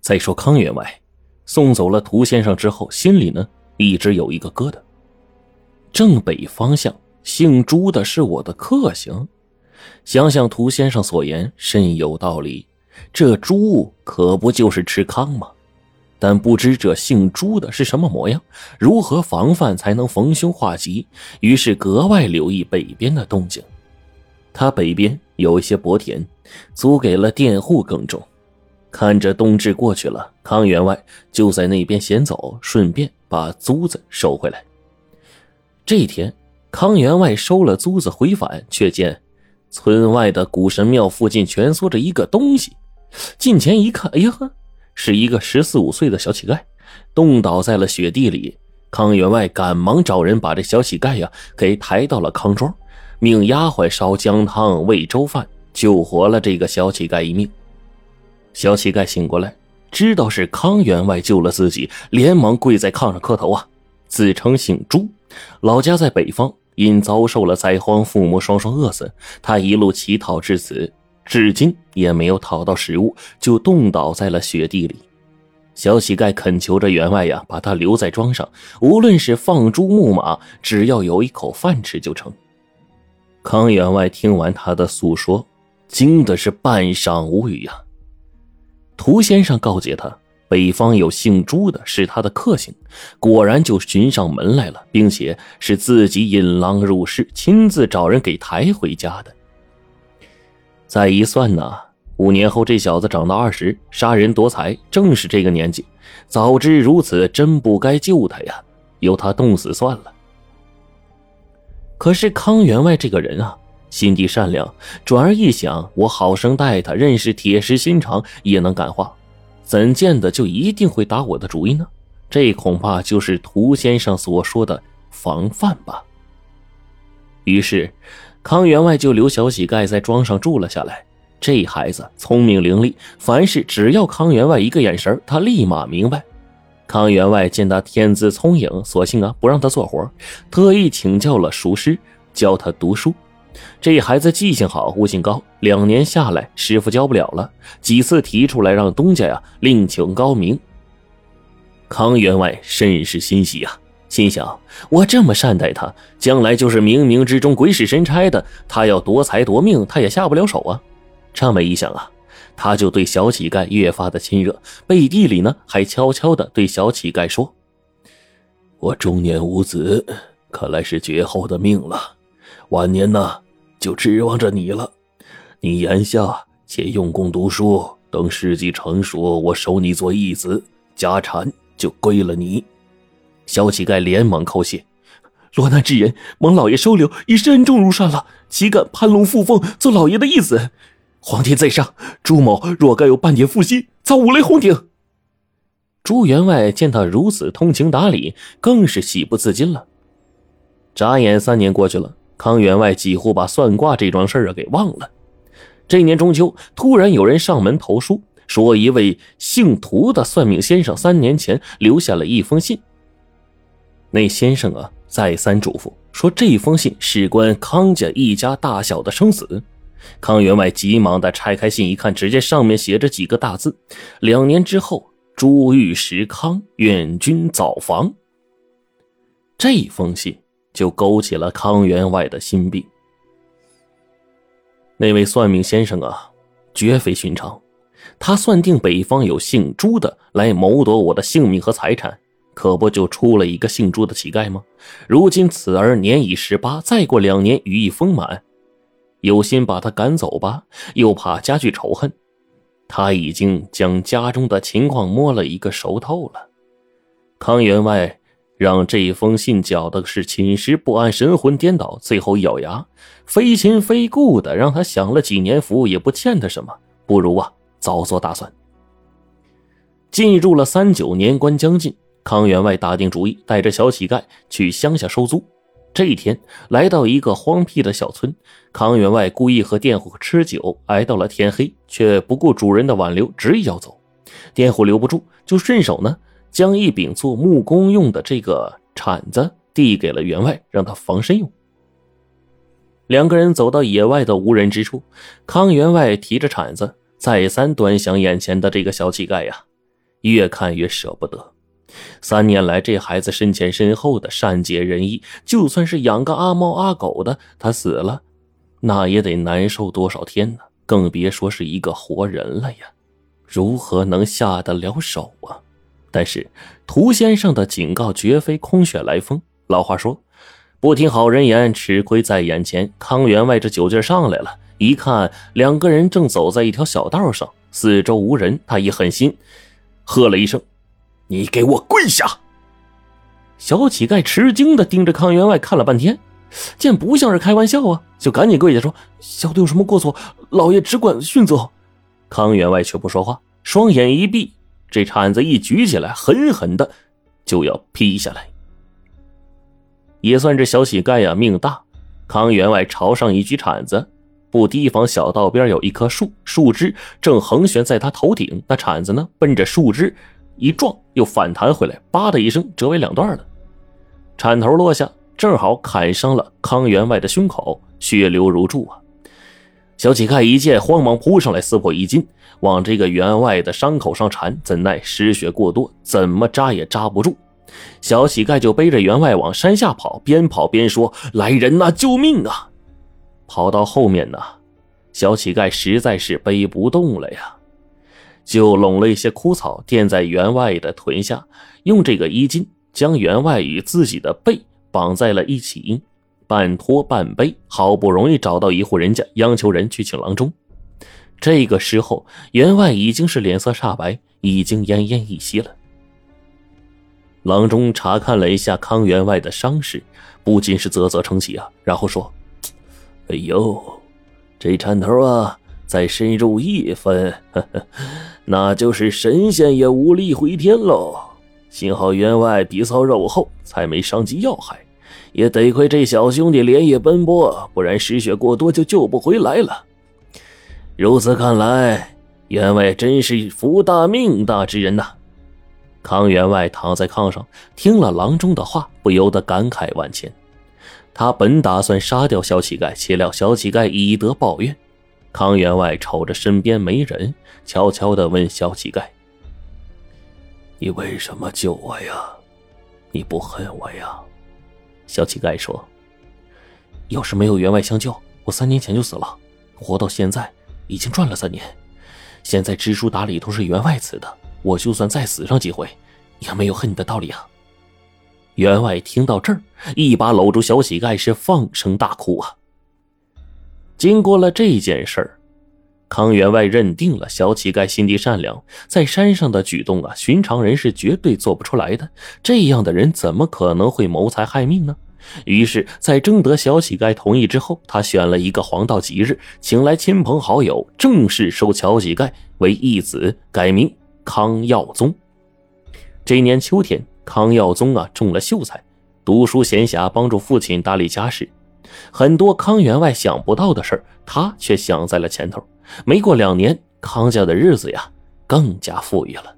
再说康员外送走了涂先生之后，心里呢一直有一个疙瘩。正北方向姓朱的是我的克星，想想涂先生所言甚有道理。这朱可不就是吃糠吗？但不知这姓朱的是什么模样，如何防范才能逢凶化吉？于是格外留意北边的动静。他北边有一些薄田，租给了佃户耕种。看着冬至过去了，康员外就在那边闲走，顺便把租子收回来。这天，康员外收了租子回返，却见村外的古神庙附近蜷缩着一个东西。近前一看，哎呀呵，是一个十四五岁的小乞丐，冻倒在了雪地里。康员外赶忙找人把这小乞丐呀给抬到了康庄，命丫鬟烧姜汤、喂粥饭，救活了这个小乞丐一命。小乞丐醒过来，知道是康员外救了自己，连忙跪在炕上磕头啊，自称姓朱，老家在北方，因遭受了灾荒，父母双双饿死，他一路乞讨至此。至今也没有讨到食物，就冻倒在了雪地里。小乞丐恳求着员外呀，把他留在庄上，无论是放猪牧马，只要有一口饭吃就成。康员外听完他的诉说，惊的是半晌无语呀。涂先生告诫他，北方有姓朱的，是他的克星，果然就寻上门来了，并且是自己引狼入室，亲自找人给抬回家的。再一算呢，五年后这小子长到二十，杀人夺财，正是这个年纪。早知如此，真不该救他呀，由他冻死算了。可是康员外这个人啊，心地善良，转而一想，我好生待他，认识铁石心肠，也能感化，怎见得就一定会打我的主意呢？这恐怕就是涂先生所说的防范吧。于是。康员外就留小乞丐在庄上住了下来。这孩子聪明伶俐，凡事只要康员外一个眼神，他立马明白。康员外见他天资聪颖，索性啊不让他做活，特意请教了熟师，教他读书。这孩子记性好，悟性高，两年下来，师傅教不了了，几次提出来让东家呀另请高明。康员外甚是欣喜啊。心想：我这么善待他，将来就是冥冥之中鬼使神差的，他要夺财夺命，他也下不了手啊。这么一想啊，他就对小乞丐越发的亲热，背地里呢还悄悄的对小乞丐说：“我中年无子，看来是绝后的命了，晚年呢就指望着你了。你眼下且用功读书，等时机成熟，我收你做义子，家产就归了你。”小乞丐连忙叩谢：“落难之人，蒙老爷收留，已是恩重如山了。岂敢攀龙附凤，做老爷的义子？皇天在上，朱某若该有半点负心，早五雷轰顶。”朱员外见他如此通情达理，更是喜不自禁了。眨眼三年过去了，康员外几乎把算卦这桩事儿啊给忘了。这年中秋，突然有人上门投书，说一位姓涂的算命先生三年前留下了一封信。那先生啊，再三嘱咐说，这封信事关康家一家大小的生死。康员外急忙的拆开信一看，只见上面写着几个大字：“两年之后，朱玉石康，愿君早防。”这封信就勾起了康员外的心病。那位算命先生啊，绝非寻常，他算定北方有姓朱的来谋夺我的性命和财产。可不就出了一个姓朱的乞丐吗？如今此儿年已十八，再过两年羽翼丰满，有心把他赶走吧，又怕加剧仇恨。他已经将家中的情况摸了一个熟透了。康员外让这封信搅的是寝食不安，神魂颠倒，最后一咬牙，非亲非故的让他享了几年福，也不欠他什么，不如啊早做打算。进入了三九年关将近。康员外打定主意，带着小乞丐去乡下收租。这一天，来到一个荒僻的小村，康员外故意和佃户吃酒，挨到了天黑，却不顾主人的挽留，执意要走。佃户留不住，就顺手呢，将一柄做木工用的这个铲子递给了员外，让他防身用。两个人走到野外的无人之处，康员外提着铲子，再三端详眼前的这个小乞丐呀。越看越舍不得。三年来，这孩子身前身后的善解人意，就算是养个阿猫阿狗的，他死了，那也得难受多少天呢？更别说是一个活人了呀！如何能下得了手啊？但是涂先生的警告绝非空穴来风。老话说：“不听好人言，吃亏在眼前。”康员外这酒劲上来了，一看两个人正走在一条小道上，四周无人，他一狠心，喝了一声。你给我跪下！小乞丐吃惊的盯着康员外看了半天，见不像是开玩笑啊，就赶紧跪下说：“小的有什么过错，老爷只管训责。”康员外却不说话，双眼一闭，这铲子一举起来，狠狠的就要劈下来。也算这小乞丐呀命大，康员外朝上一举铲子，不提防小道边有一棵树，树枝正横悬在他头顶，那铲子呢奔着树枝。一撞，又反弹回来，叭的一声折为两段了。铲头落下，正好砍伤了康员外的胸口，血流如注啊！小乞丐一见，慌忙扑上来，撕破衣襟，往这个员外的伤口上缠，怎奈失血过多，怎么扎也扎不住。小乞丐就背着员外往山下跑，边跑边说：“来人呐，救命啊！”跑到后面呢，小乞丐实在是背不动了呀。就拢了一些枯草垫在员外的臀下，用这个衣襟将员外与自己的背绑在了一起，半拖半背，好不容易找到一户人家，央求人去请郎中。这个时候，员外已经是脸色煞白，已经奄奄一息了。郎中查看了一下康员外的伤势，不禁是啧啧称奇啊，然后说：“哎呦，这铲头啊！”再深入一分，那就是神仙也无力回天喽。幸好员外皮糙肉厚，才没伤及要害。也得亏这小兄弟连夜奔波，不然失血过多就救不回来了。如此看来，员外真是福大命大之人呐。康员外躺在炕上，听了郎中的话，不由得感慨万千。他本打算杀掉小乞丐，岂料小乞丐以德报怨。康员外瞅着身边没人，悄悄的问小乞丐：“你为什么救我呀？你不恨我呀？”小乞丐说：“要是没有员外相救，我三年前就死了。活到现在已经赚了三年，现在知书达理都是员外赐的，我就算再死上几回，也没有恨你的道理啊。”员外听到这儿，一把搂住小乞丐，是放声大哭啊。经过了这件事儿，康员外认定了小乞丐心地善良，在山上的举动啊，寻常人是绝对做不出来的。这样的人怎么可能会谋财害命呢？于是，在征得小乞丐同意之后，他选了一个黄道吉日，请来亲朋好友，正式收小乞丐为义子，改名康耀宗。这年秋天，康耀宗啊中了秀才，读书闲暇，帮助父亲打理家事。很多康员外想不到的事儿，他却想在了前头。没过两年，康家的日子呀，更加富裕了。